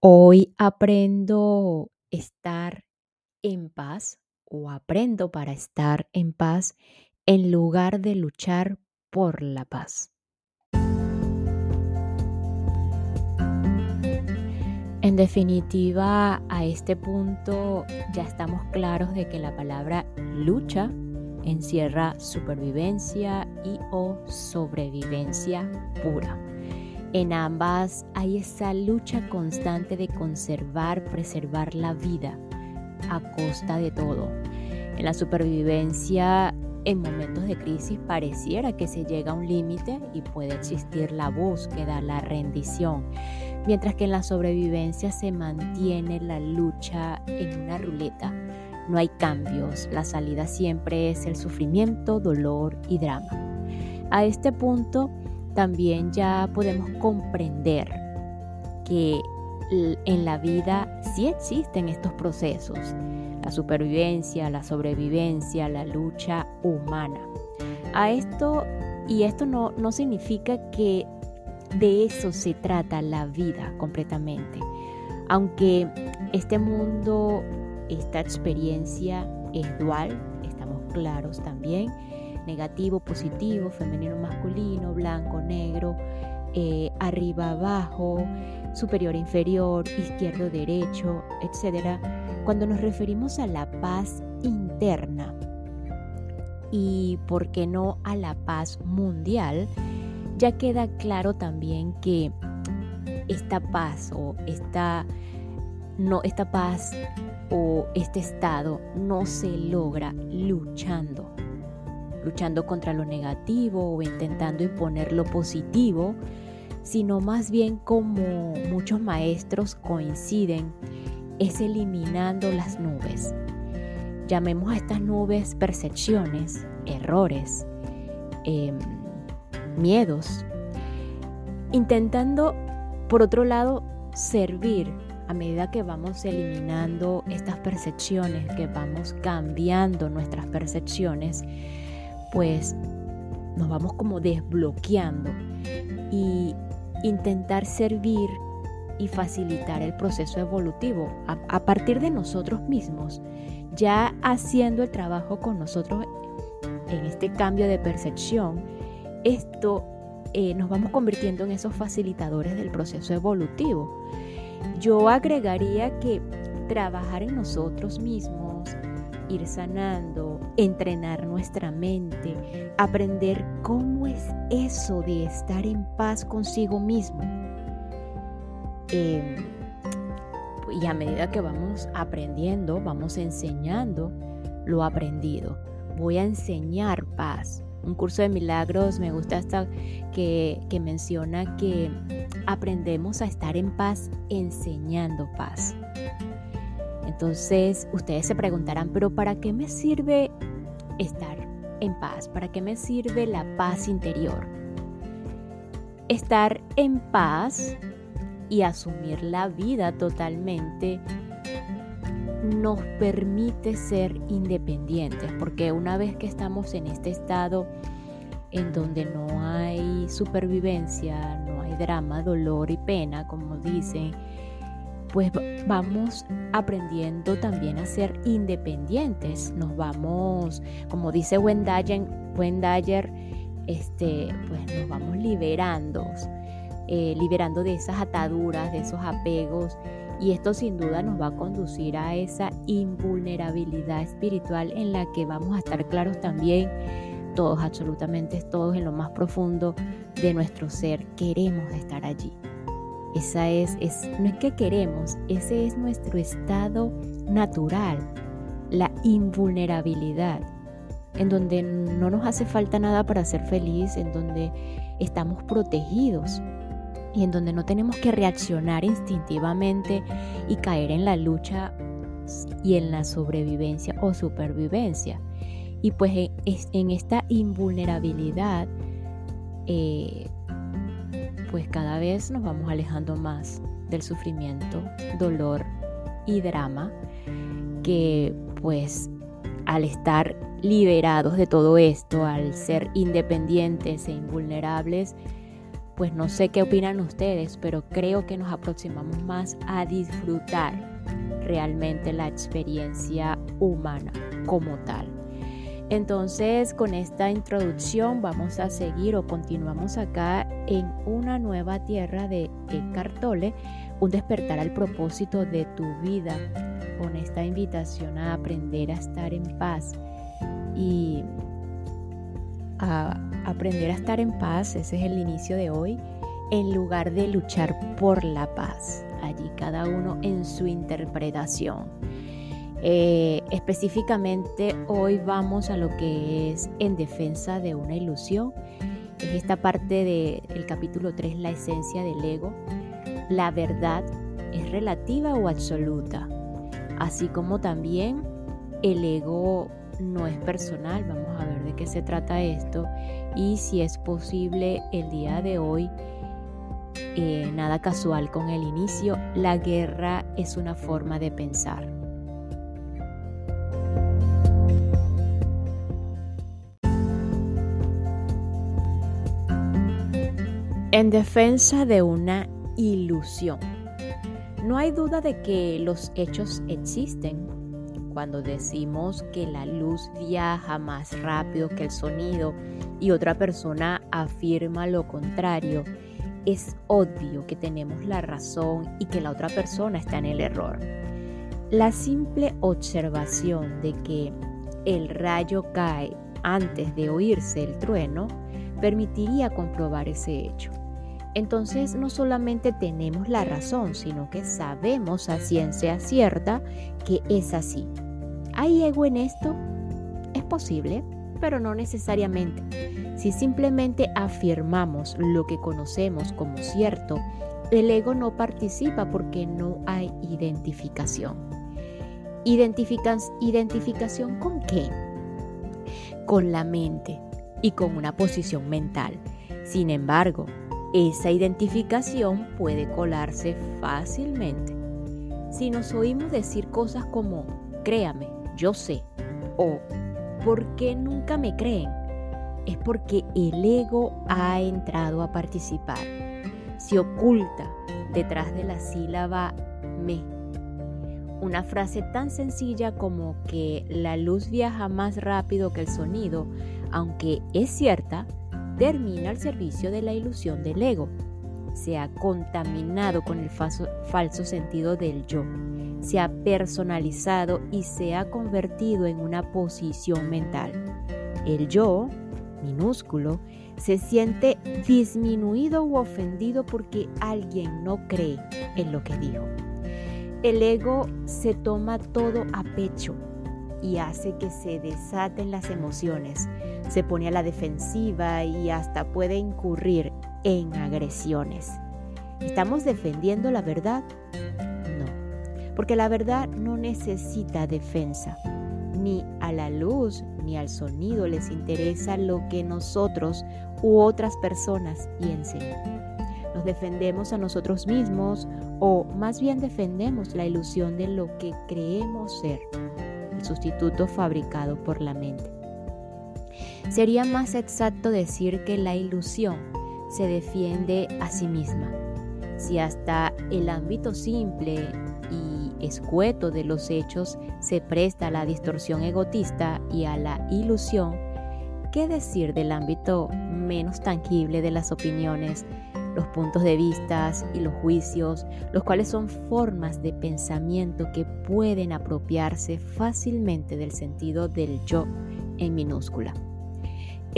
Hoy aprendo estar en paz o aprendo para estar en paz en lugar de luchar por la paz. En definitiva, a este punto ya estamos claros de que la palabra lucha encierra supervivencia y o sobrevivencia pura. En ambas hay esa lucha constante de conservar, preservar la vida a costa de todo. En la supervivencia, en momentos de crisis, pareciera que se llega a un límite y puede existir la búsqueda, la rendición, mientras que en la sobrevivencia se mantiene la lucha en una ruleta. No hay cambios, la salida siempre es el sufrimiento, dolor y drama. A este punto, también ya podemos comprender que en la vida sí existen estos procesos, la supervivencia, la sobrevivencia, la lucha humana. A esto, y esto no, no significa que de eso se trata la vida completamente, aunque este mundo, esta experiencia es dual, estamos claros también, negativo, positivo, femenino, masculino, blanco, negro, eh, arriba, abajo, superior, inferior, izquierdo, derecho, etc. Cuando nos referimos a la paz interna y, ¿por qué no, a la paz mundial? Ya queda claro también que esta paz o esta, no, esta paz o este estado no se logra luchando luchando contra lo negativo o intentando imponer lo positivo, sino más bien como muchos maestros coinciden, es eliminando las nubes. Llamemos a estas nubes percepciones, errores, em, miedos, intentando, por otro lado, servir a medida que vamos eliminando estas percepciones, que vamos cambiando nuestras percepciones, pues nos vamos como desbloqueando y intentar servir y facilitar el proceso evolutivo a, partir de nosotros mismos, ya haciendo el trabajo con nosotros en este cambio de percepción, esto eh, nos vamos convirtiendo en esos facilitadores del proceso evolutivo. Yo agregaría que trabajar en nosotros mismos, ir sanando, entrenar nuestra mente, aprender cómo es eso de estar en paz consigo mismo. Em, y a medida que vamos aprendiendo, vamos enseñando lo aprendido. Voy a enseñar paz. Un curso de milagros me gusta hasta que, que menciona que aprendemos a estar en paz enseñando paz. Entonces ustedes se preguntarán, pero ¿para qué me sirve estar en paz? ¿Para qué me sirve la paz interior? Estar en paz y asumir la vida totalmente nos permite ser independientes, porque una vez que estamos en este estado en donde no hay supervivencia, no hay drama, dolor y pena, como dicen, pues vamos aprendiendo también a ser independientes. Nos vamos, como dice Wendayer, este, pues nos vamos liberando, eh, liberando de esas ataduras, de esos apegos. Y esto sin duda nos va a conducir a esa invulnerabilidad espiritual en la que vamos a estar claros también, todos, absolutamente todos en lo más profundo de nuestro ser, queremos estar allí. Esa es, es, no es que queremos, ese es nuestro estado natural, la invulnerabilidad, en donde no nos hace falta nada para ser feliz, en donde estamos protegidos y en donde no tenemos que reaccionar instintivamente y caer en la lucha y en la sobrevivencia o supervivencia. Y pues en, esta invulnerabilidad eh, pues cada vez nos vamos alejando más del sufrimiento, dolor y drama que pues al estar liberados de todo esto, al ser independientes e invulnerables, pues no sé qué opinan ustedes, pero creo que nos aproximamos más a disfrutar realmente la experiencia humana como tal. Entonces, con esta introducción vamos a seguir o continuamos acá en una nueva tierra de Cartole, un despertar al propósito de tu vida, con esta invitación a aprender a estar en paz y a aprender a estar en paz, ese es el inicio de hoy, en lugar de luchar por la paz, allí cada uno en su interpretación. Eh, específicamente hoy vamos a lo que es en defensa de una ilusión. Es esta parte del capítulo 3, la esencia del ego. La verdad es relativa o absoluta, así como también el ego no es personal. Vamos a ver de qué se trata esto y si es posible el día de hoy. Eh, nada casual con el inicio, la guerra es una forma de pensar. En defensa de una ilusión. No hay duda de que los hechos existen. Cuando decimos que la luz viaja más rápido que el sonido y otra persona afirma lo contrario, es obvio que tenemos la razón y que la otra persona está en el error. La simple observación de que el rayo cae antes de oírse el trueno permitiría comprobar ese hecho. Entonces no solamente tenemos la razón, sino que sabemos a ciencia cierta que es así. ¿Hay ego en esto? Es posible, pero no necesariamente. Si simplemente afirmamos lo que conocemos como cierto, el ego no participa porque no hay identificación. ¿Identificación con qué? Con la mente y con una posición mental. Sin embargo, esa identificación puede colarse fácilmente. Si nos oímos decir cosas como, créame, yo sé, o ¿por qué nunca me creen? Es porque el ego ha entrado a participar. Se oculta detrás de la sílaba me. Una frase tan sencilla como que la luz viaja más rápido que el sonido, aunque es cierta, termina al servicio de la ilusión del ego. Se ha contaminado con el falso, sentido del yo. Se ha personalizado y se ha convertido en una posición mental. El yo, minúsculo, se siente disminuido u ofendido porque alguien no cree en lo que dijo. El ego se toma todo a pecho y hace que se desaten las emociones, se pone a la defensiva y hasta puede incurrir en agresiones. ¿Estamos defendiendo la verdad? No, porque la verdad no necesita defensa. Ni a la luz ni al sonido les interesa lo que nosotros u otras personas piensen. Nos defendemos a nosotros mismos o más bien defendemos la ilusión de lo que creemos ser el sustituto fabricado por la mente. Sería más exacto decir que la ilusión se defiende a sí misma. Si hasta el ámbito simple y escueto de los hechos se presta a la distorsión egotista y a la ilusión, ¿qué decir del ámbito menos tangible de las opiniones, los puntos de vista y los juicios, los cuales son formas de pensamiento que pueden apropiarse fácilmente del sentido del yo en minúscula.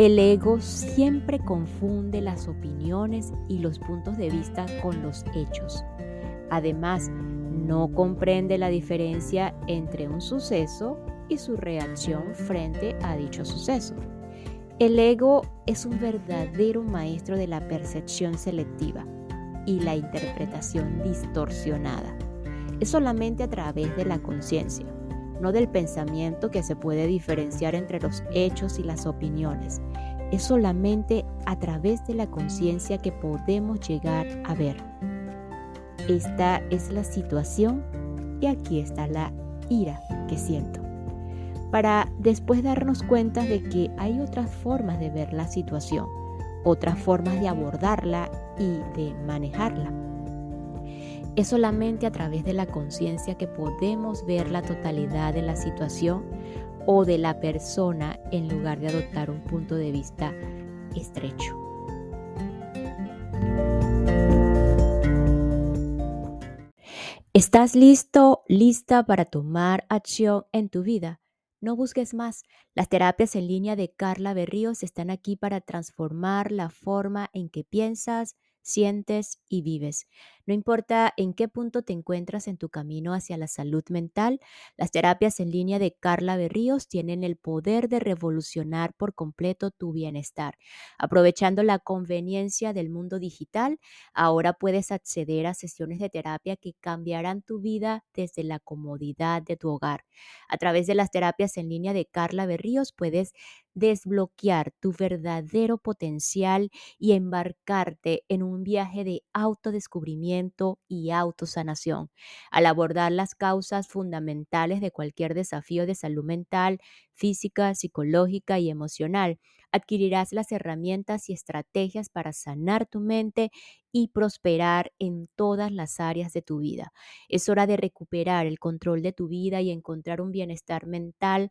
El ego siempre confunde las opiniones y los puntos de vista con los hechos. Además, no comprende la diferencia entre un suceso y su reacción frente a dicho suceso. El ego es un verdadero maestro de la percepción selectiva y la interpretación distorsionada. Es solamente a través de la conciencia, no del pensamiento que se puede diferenciar entre los hechos y las opiniones. Es solamente a través de la conciencia que podemos llegar a ver. Esta es la situación y aquí está la ira que siento para después darnos cuenta de que hay otras formas de ver la situación, otras formas de abordarla y de manejarla. Es solamente a través de la conciencia que podemos ver la totalidad de la situación o de la persona en lugar de adoptar un punto de vista estrecho. ¿Estás listo, lista para tomar acción en tu vida? No busques más. Las terapias en línea de Carla Berríos están aquí para transformar la forma en que piensas, sientes y vives. No importa en qué punto te encuentras en tu camino hacia la salud mental, las terapias en línea de Carla Berríos tienen el poder de revolucionar por completo tu bienestar. Aprovechando la conveniencia del mundo digital, ahora puedes acceder a sesiones de terapia que cambiarán tu vida desde la comodidad de tu hogar. A través de las terapias en línea de Carla Berríos puedes desbloquear tu verdadero potencial y embarcarte en un viaje de autodescubrimiento y autosanación. Al abordar las causas fundamentales de cualquier desafío de salud mental, física, psicológica y emocional, adquirirás las herramientas y estrategias para sanar tu mente y prosperar en todas las áreas de tu vida. Es hora de recuperar el control de tu vida y encontrar un bienestar mental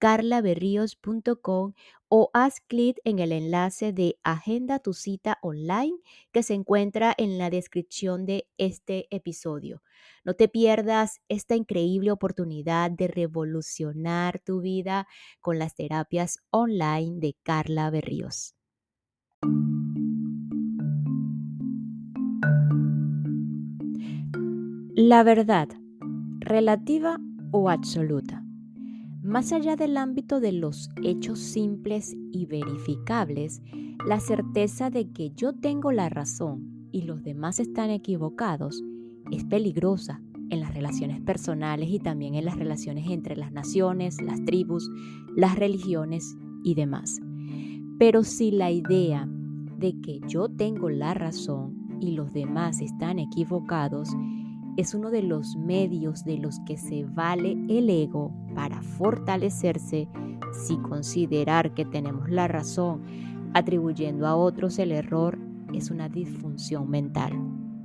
www.carlaberrios.com o haz clic en el enlace de Agenda tu cita online que se encuentra en la descripción de este episodio. No te pierdas esta increíble oportunidad de revolucionar tu vida con las terapias online de Carla Berríos. La verdad, relativa o absoluta. Más allá del ámbito de los hechos simples y verificables, la certeza de que yo tengo la razón y los demás están equivocados es peligrosa en las relaciones personales y también en las relaciones entre las naciones, las tribus, las religiones y demás. Pero si la idea de que yo tengo la razón y los demás están equivocados es uno de los medios de los que se vale el ego para fortalecerse si considerar que tenemos la razón atribuyendo a otros el error es una disfunción mental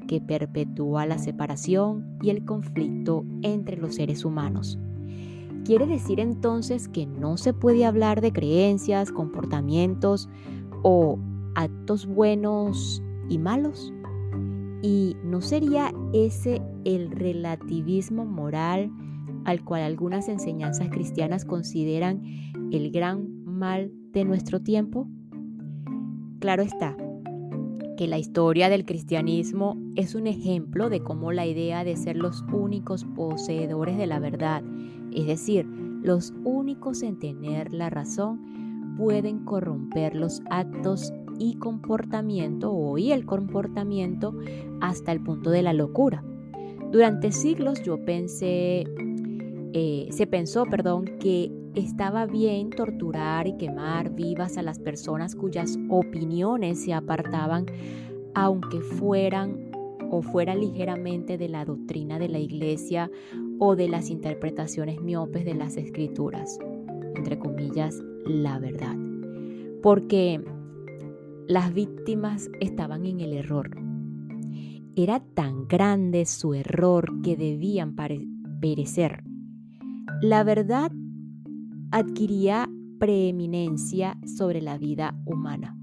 que perpetúa la separación y el conflicto entre los seres humanos. ¿Quiere decir entonces que no se puede hablar de creencias, comportamientos o actos buenos y malos? ¿Y no sería ese el relativismo moral al cual algunas enseñanzas cristianas consideran el gran mal de nuestro tiempo? Claro está que la historia del cristianismo es un ejemplo de cómo la idea de ser los únicos poseedores de la verdad, es decir, los únicos en tener la razón, pueden corromper los actos y comportamiento o y el comportamiento hasta el punto de la locura. Durante siglos yo pensé, eh, se pensó, perdón, que estaba bien torturar y quemar vivas a las personas cuyas opiniones se apartaban, aunque fueran o fuera ligeramente de la doctrina de la iglesia o de las interpretaciones miopes de las escrituras, entre comillas, la verdad. Porque las víctimas estaban en el error. Era tan grande su error que debían perecer. La verdad adquiría preeminencia sobre la vida humana.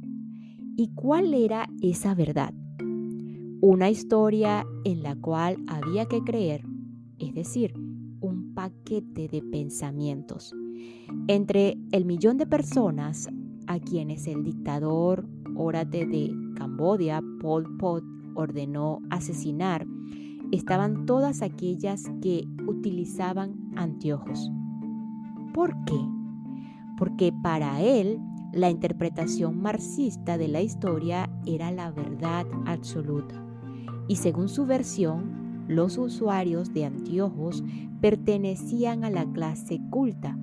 ¿Y cuál era esa verdad? Una historia en la cual había que creer, es decir, un paquete de pensamientos. Entre el millón de personas a quienes el dictador Órate de Cambodia, Pol Pot ordenó asesinar, estaban todas aquellas que utilizaban anteojos. ¿Por qué? Porque para él la interpretación marxista de la historia era la verdad absoluta. y según su versión, los usuarios de anteojos pertenecían a la clase culta,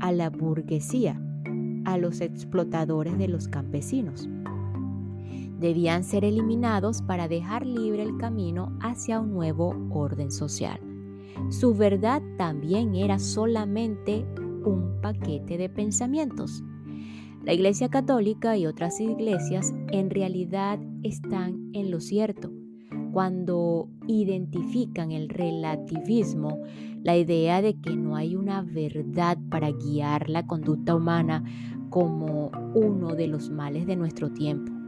a la burguesía, a los explotadores de los campesinos. Debían ser eliminados para dejar libre el camino hacia un nuevo orden social. Su verdad también era solamente un paquete de pensamientos. La Iglesia Católica y otras iglesias en realidad están en lo cierto cuando identifican el relativismo, la idea de que no hay una verdad para guiar la conducta humana como uno de los males de nuestro tiempo.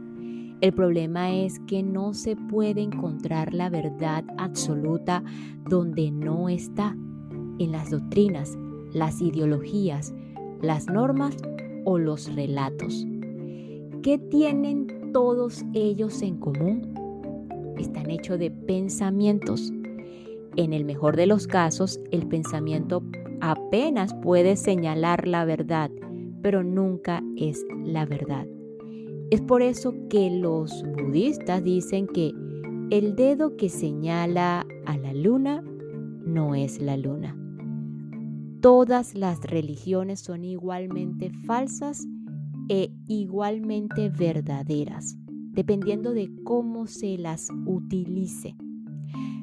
El problema es que no se puede encontrar la verdad absoluta donde no está, en las doctrinas, las ideologías, las normas o los relatos. ¿Qué tienen todos ellos en común? Están hechos de pensamientos. En el mejor de los casos, el pensamiento apenas puede señalar la verdad, pero nunca es la verdad. Es por eso que los budistas dicen que el dedo que señala a la luna no es la luna. Todas las religiones son igualmente falsas e igualmente verdaderas, dependiendo de cómo se las utilice.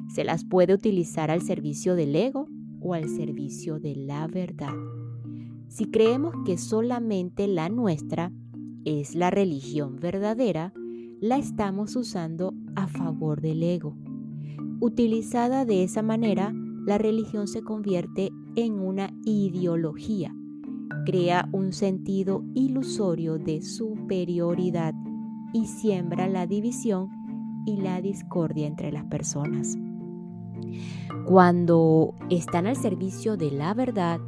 Se las puede utilizar al servicio del ego o al servicio de la verdad. Si creemos que solamente la nuestra es la religión verdadera, la estamos usando a favor del ego. Utilizada de esa manera, la religión se convierte en una ideología. Crea un sentido ilusorio de superioridad y siembra la división y la discordia entre las personas. Cuando están al servicio de la verdad,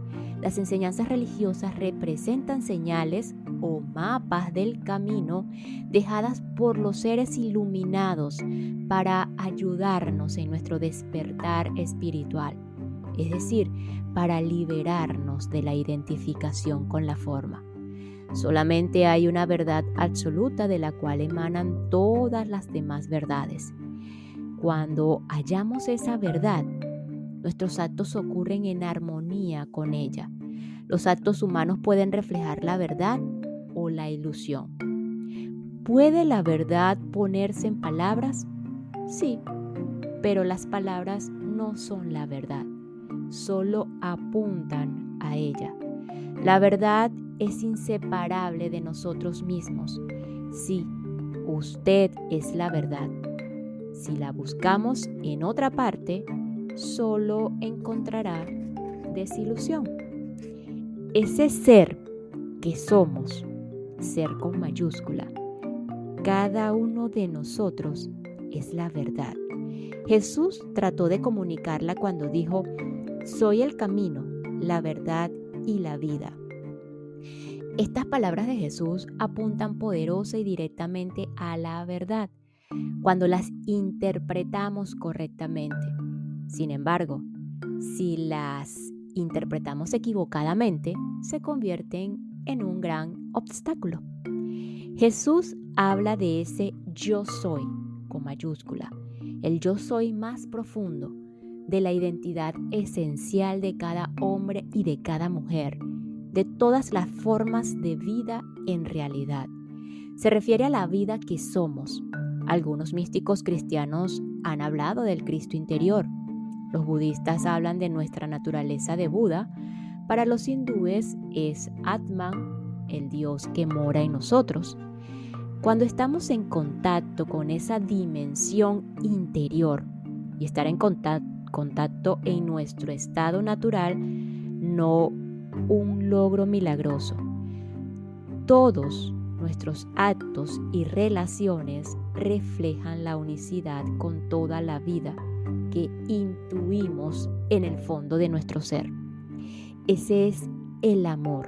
las enseñanzas religiosas representan señales o mapas del camino dejadas por los seres iluminados para ayudarnos en nuestro despertar espiritual es decir, para liberarnos de la identificación con la forma. Solamente hay una verdad absoluta de la cual emanan todas las demás verdades. Cuando hallamos esa verdad, nuestros actos ocurren en armonía con ella. Los actos humanos pueden reflejar la verdad o la ilusión. ¿Puede la verdad ponerse en palabras? Sí, pero las palabras no son la verdad solo apuntan a ella. La verdad es inseparable de nosotros mismos. Sí, usted es la verdad. Si la buscamos en otra parte, solo encontrará desilusión. Ese ser que somos, ser con mayúscula, cada uno de nosotros es la verdad. Jesús trató de comunicarla cuando dijo, soy el camino, la verdad y la vida. Estas palabras de Jesús apuntan poderosa y directamente a la verdad cuando las interpretamos correctamente. Sin embargo, si las interpretamos equivocadamente, se convierten en un gran obstáculo. Jesús habla de ese yo soy con mayúscula, el yo soy más profundo, de la identidad esencial de cada hombre y de cada mujer, de todas las formas de vida en realidad. Se refiere a la vida que somos. Algunos místicos cristianos han hablado del Cristo interior. Los budistas hablan de nuestra naturaleza de Buda. Para los hindúes es Atman, el Dios que mora en nosotros. Cuando estamos en contacto con esa dimensión interior y estar en contacto en nuestro estado natural, no un logro milagroso. Todos nuestros actos y relaciones reflejan la unicidad con toda la vida que intuimos en el fondo de nuestro ser. Ese es el amor.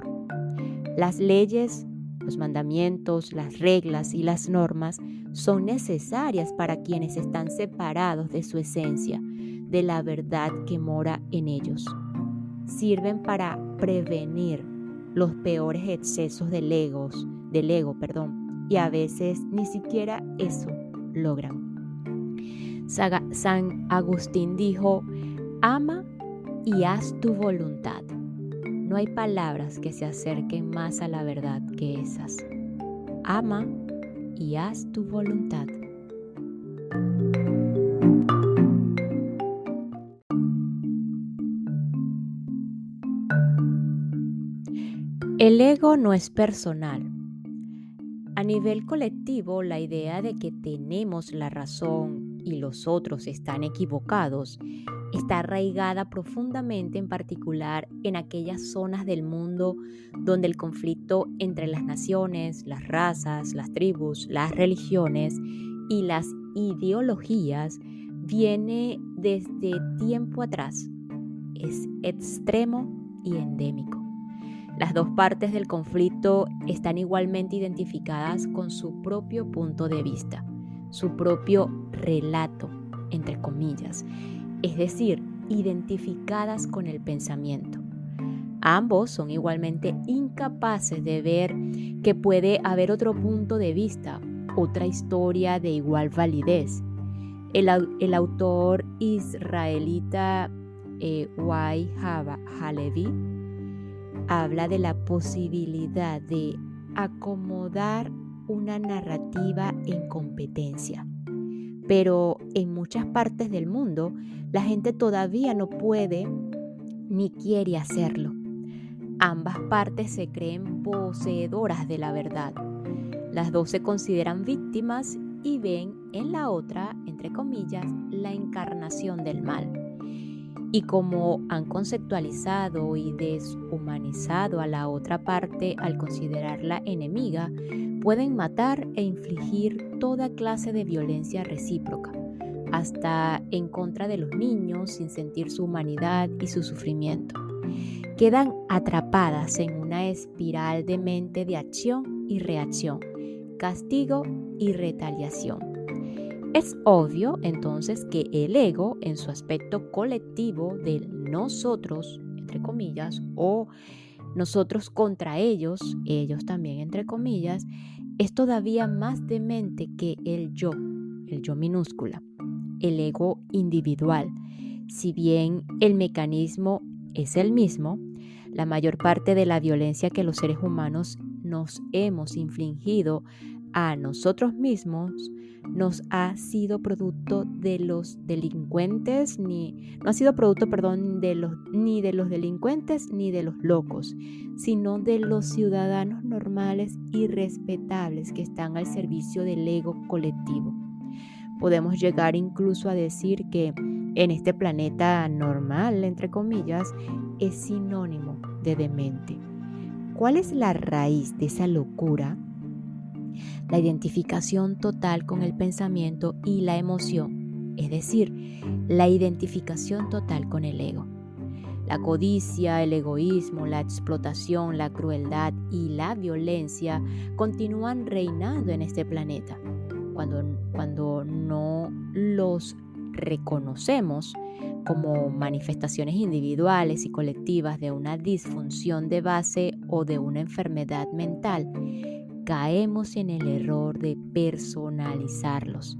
Las leyes, los mandamientos, las reglas y las normas son necesarias para quienes están separados de su esencia, de la verdad que mora en ellos. Sirven para prevenir los peores excesos del ego, del ego, perdón, y a veces ni siquiera eso logran. San Agustín dijo, ama y haz tu voluntad. No hay palabras que se acerquen más a la verdad que esas. Ama y haz tu voluntad. El ego no es personal. A nivel colectivo, la idea de que tenemos la razón y los otros están equivocados está arraigada profundamente en particular en aquellas zonas del mundo donde el conflicto entre las naciones, las razas, las tribus, las religiones y las ideologías viene desde tiempo atrás. Es extremo y endémico. Las dos partes del conflicto están igualmente identificadas con su propio punto de vista, su propio relato, entre comillas, es decir, identificadas con el pensamiento. Ambos son igualmente incapaces de ver que puede haber otro punto de vista, otra historia de igual validez. El, autor israelita eh, Halevi habla de la posibilidad de acomodar una narrativa en competencia pero en muchas partes del mundo la gente todavía no puede ni quiere hacerlo. Ambas partes se creen poseedoras de la verdad. Las dos se consideran víctimas y ven en la otra, entre comillas, la encarnación del mal. Y como han conceptualizado y deshumanizado a la otra parte al considerarla enemiga, pueden matar e infligir toda clase de violencia recíproca, hasta en contra de los niños sin sentir su humanidad y su sufrimiento. Quedan atrapadas en una espiral de mente de acción y reacción, castigo y retaliación. Es obvio entonces que el ego en su aspecto colectivo del nosotros, entre comillas, o nosotros contra ellos, ellos también entre comillas, es todavía más demente que el yo, el yo minúscula, el ego individual. Si bien el mecanismo es el mismo, la mayor parte de la violencia que los seres humanos nos hemos infligido a nosotros mismos nos ha sido producto de los delincuentes ni no ha sido producto, perdón, de los ni de los delincuentes ni de los locos, sino de los ciudadanos normales y respetables que están al servicio del ego colectivo. Podemos llegar incluso a decir que en este planeta normal, entre comillas, es sinónimo de demente. ¿Cuál es la raíz de esa locura? La identificación total con el pensamiento y la emoción, es decir, la identificación total con el ego. La codicia, el egoísmo, la explotación, la crueldad y la violencia continúan reinando en este planeta. Cuando, cuando no los reconocemos como manifestaciones individuales y colectivas de una disfunción de base o de una enfermedad mental, caemos en el error de personalizarlos.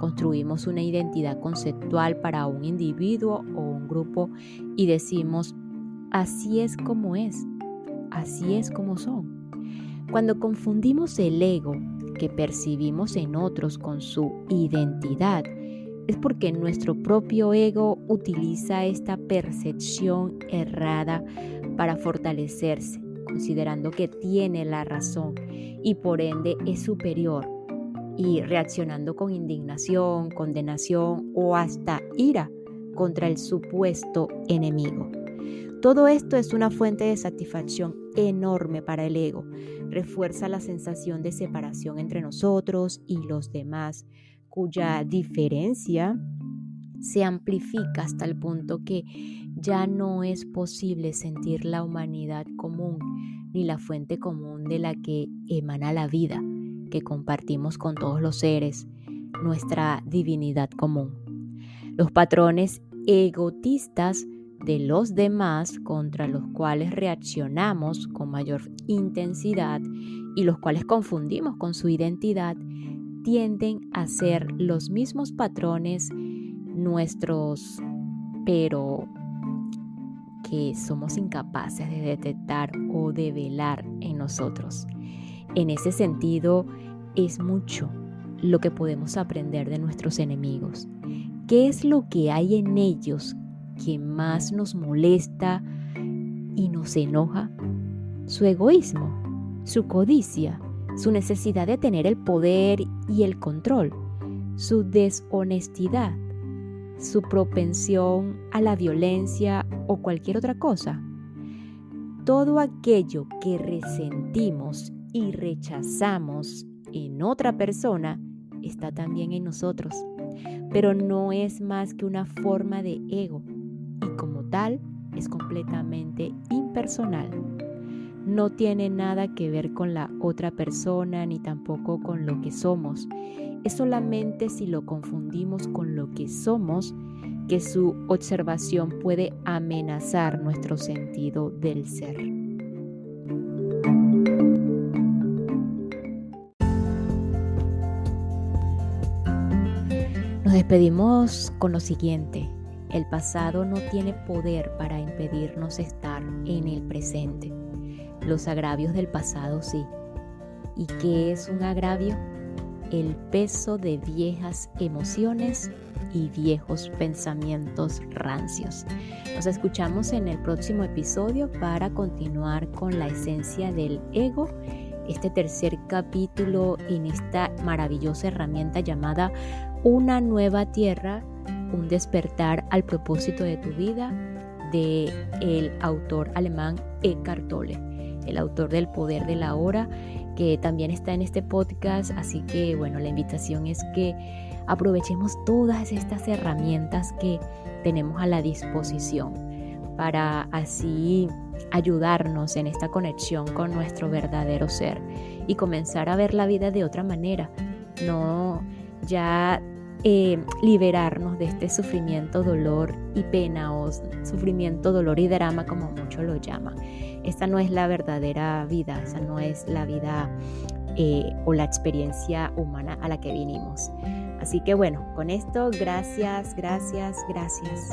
Construimos una identidad conceptual para un individuo o un grupo y decimos, así es como es, así es como son. Cuando confundimos el ego que percibimos en otros con su identidad, es porque nuestro propio ego utiliza esta percepción errada para fortalecerse considerando que tiene la razón y por ende es superior y reaccionando con indignación, condenación o hasta ira contra el supuesto enemigo. Todo esto es una fuente de satisfacción enorme para el ego. Refuerza la sensación de separación entre nosotros y los demás, cuya diferencia se amplifica hasta el punto que ya no es posible sentir la humanidad común ni la fuente común de la que emana la vida que compartimos con todos los seres, nuestra divinidad común. Los patrones egotistas de los demás contra los cuales reaccionamos con mayor intensidad y los cuales confundimos con su identidad tienden a ser los mismos patrones nuestros, pero que somos incapaces de detectar o de velar en nosotros. En ese sentido, es mucho lo que podemos aprender de nuestros enemigos. ¿Qué es lo que hay en ellos que más nos molesta y nos enoja? Su egoísmo, su codicia, su necesidad de tener el poder y el control, su deshonestidad, su propensión a la violencia o cualquier otra cosa. Todo aquello que resentimos y rechazamos en otra persona está también en nosotros, pero no es más que una forma de ego y como tal es completamente impersonal. No tiene nada que ver con la otra persona ni tampoco con lo que somos. Es solamente si lo confundimos con lo que somos que su observación puede amenazar nuestro sentido del ser. Nos despedimos con lo siguiente. El pasado no tiene poder para impedirnos estar en el presente. Los agravios del pasado sí. ¿Y qué es un agravio? El peso de viejas emociones y viejos pensamientos rancios. Nos escuchamos en el próximo episodio para continuar con la esencia del ego este tercer capítulo en esta maravillosa herramienta llamada Una nueva tierra, un despertar al propósito de tu vida de el autor alemán Eckhart Tolle, el autor del poder de la hora, que también está en este podcast, así que bueno, la invitación es que aprovechemos todas estas herramientas que tenemos a la disposición para así ayudarnos en esta conexión con nuestro verdadero ser y comenzar a ver la vida de otra manera, no ya eh, liberarnos de este sufrimiento, dolor y pena o sufrimiento, dolor y drama como muchos lo llaman. Esta no es la verdadera vida, esa no es la vida eh, o la experiencia humana a la que vinimos. Así que bueno, con esto, gracias, gracias, gracias.